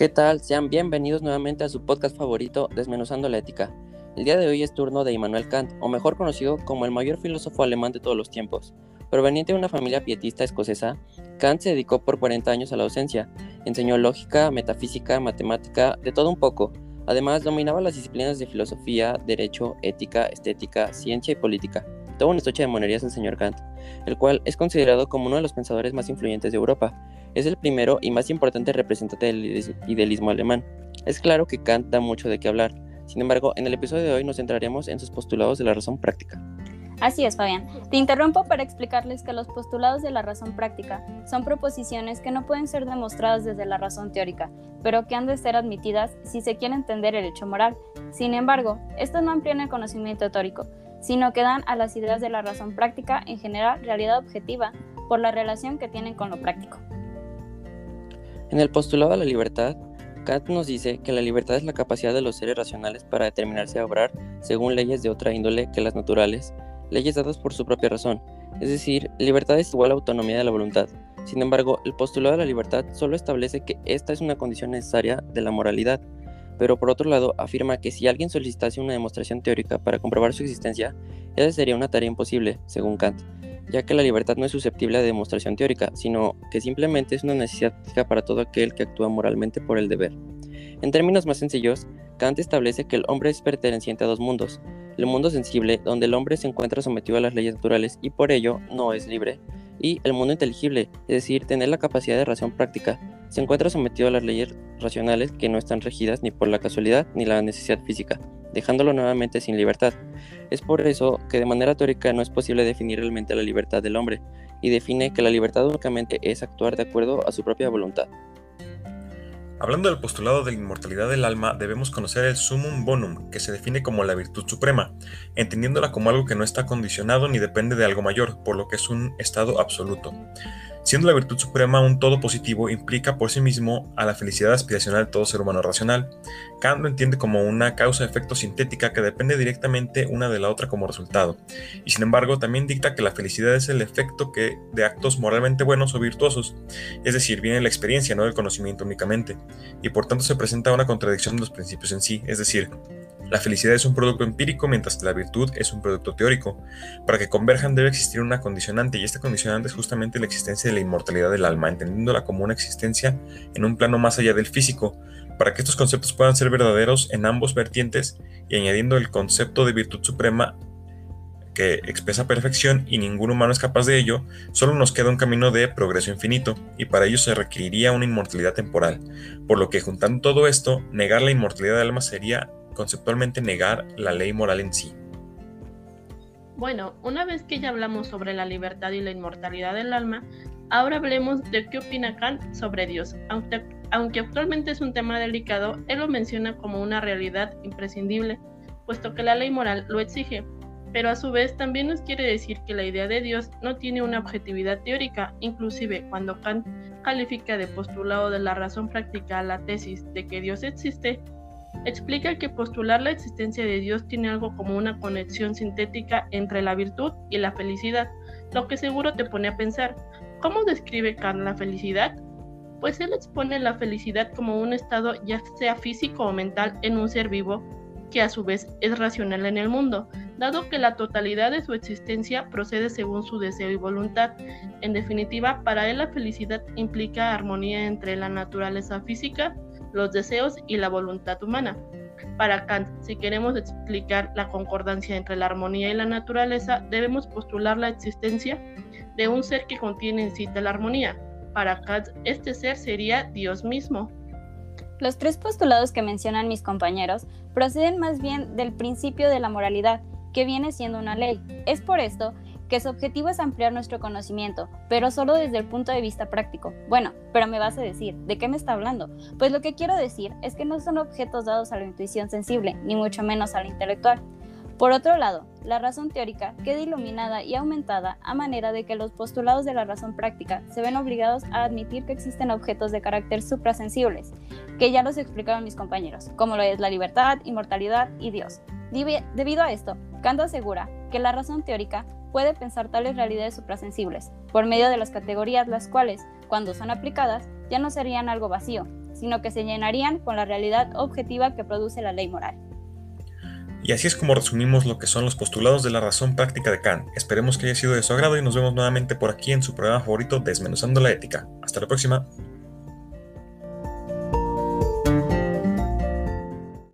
¿Qué tal? Sean bienvenidos nuevamente a su podcast favorito, Desmenuzando la Ética. El día de hoy es turno de Immanuel Kant, o mejor conocido como el mayor filósofo alemán de todos los tiempos. Proveniente de una familia pietista escocesa, Kant se dedicó por 40 años a la docencia. Enseñó lógica, metafísica, matemática, de todo un poco. Además, dominaba las disciplinas de filosofía, derecho, ética, estética, ciencia y política. Todo un estuche de monerías el señor Kant, el cual es considerado como uno de los pensadores más influyentes de Europa es el primero y más importante representante del idealismo alemán. Es claro que Kant da mucho de qué hablar, sin embargo, en el episodio de hoy nos centraremos en sus postulados de la razón práctica. Así es, Fabián. Te interrumpo para explicarles que los postulados de la razón práctica son proposiciones que no pueden ser demostradas desde la razón teórica, pero que han de ser admitidas si se quiere entender el hecho moral. Sin embargo, estos no amplían el conocimiento teórico, sino que dan a las ideas de la razón práctica en general realidad objetiva por la relación que tienen con lo práctico. En el postulado de la libertad, Kant nos dice que la libertad es la capacidad de los seres racionales para determinarse a obrar según leyes de otra índole que las naturales, leyes dadas por su propia razón. Es decir, libertad es igual a autonomía de la voluntad. Sin embargo, el postulado de la libertad solo establece que esta es una condición necesaria de la moralidad, pero por otro lado afirma que si alguien solicitase una demostración teórica para comprobar su existencia, esa sería una tarea imposible, según Kant ya que la libertad no es susceptible de demostración teórica, sino que simplemente es una necesidad para todo aquel que actúa moralmente por el deber. En términos más sencillos, Kant establece que el hombre es perteneciente a dos mundos, el mundo sensible, donde el hombre se encuentra sometido a las leyes naturales y por ello no es libre, y el mundo inteligible, es decir, tener la capacidad de razón práctica, se encuentra sometido a las leyes racionales que no están regidas ni por la casualidad ni la necesidad física, dejándolo nuevamente sin libertad. Es por eso que de manera teórica no es posible definir realmente la libertad del hombre, y define que la libertad únicamente es actuar de acuerdo a su propia voluntad. Hablando del postulado de la inmortalidad del alma, debemos conocer el sumum bonum, que se define como la virtud suprema, entendiéndola como algo que no está condicionado ni depende de algo mayor, por lo que es un estado absoluto. Siendo la virtud suprema un todo positivo, implica por sí mismo a la felicidad aspiracional de todo ser humano racional. Kant lo entiende como una causa-efecto sintética que depende directamente una de la otra como resultado, y sin embargo también dicta que la felicidad es el efecto que de actos moralmente buenos o virtuosos, es decir, viene la experiencia, no del conocimiento únicamente, y por tanto se presenta una contradicción de los principios en sí, es decir, la felicidad es un producto empírico mientras que la virtud es un producto teórico. Para que converjan debe existir una condicionante y esta condicionante es justamente la existencia de la inmortalidad del alma, entendiéndola como una existencia en un plano más allá del físico. Para que estos conceptos puedan ser verdaderos en ambos vertientes y añadiendo el concepto de virtud suprema que expresa perfección y ningún humano es capaz de ello, solo nos queda un camino de progreso infinito, y para ello se requeriría una inmortalidad temporal, por lo que juntando todo esto, negar la inmortalidad del alma sería conceptualmente negar la ley moral en sí. Bueno, una vez que ya hablamos sobre la libertad y la inmortalidad del alma, ahora hablemos de qué opina Kant sobre Dios. Aunque, aunque actualmente es un tema delicado, él lo menciona como una realidad imprescindible, puesto que la ley moral lo exige, pero a su vez también nos quiere decir que la idea de Dios no tiene una objetividad teórica, inclusive cuando Kant califica de postulado de la razón práctica la tesis de que Dios existe, explica que postular la existencia de Dios tiene algo como una conexión sintética entre la virtud y la felicidad, lo que seguro te pone a pensar, ¿cómo describe Kant la felicidad? Pues él expone la felicidad como un estado ya sea físico o mental en un ser vivo, que a su vez es racional en el mundo, dado que la totalidad de su existencia procede según su deseo y voluntad. En definitiva, para él la felicidad implica armonía entre la naturaleza física, los deseos y la voluntad humana. Para Kant, si queremos explicar la concordancia entre la armonía y la naturaleza, debemos postular la existencia de un ser que contiene en sí la armonía. Para Kant, este ser sería Dios mismo. Los tres postulados que mencionan mis compañeros proceden más bien del principio de la moralidad, que viene siendo una ley. Es por esto que su objetivo es ampliar nuestro conocimiento, pero solo desde el punto de vista práctico. Bueno, pero me vas a decir, ¿de qué me está hablando? Pues lo que quiero decir es que no son objetos dados a la intuición sensible, ni mucho menos a la intelectual. Por otro lado, la razón teórica queda iluminada y aumentada a manera de que los postulados de la razón práctica se ven obligados a admitir que existen objetos de carácter suprasensibles, que ya los explicaron mis compañeros, como lo es la libertad, inmortalidad y Dios. Debido a esto, Kant asegura que la razón teórica puede pensar tales realidades suprasensibles, por medio de las categorías las cuales, cuando son aplicadas, ya no serían algo vacío, sino que se llenarían con la realidad objetiva que produce la ley moral. Y así es como resumimos lo que son los postulados de la razón práctica de Kant. Esperemos que haya sido de su agrado y nos vemos nuevamente por aquí en su programa favorito Desmenuzando la Ética. Hasta la próxima.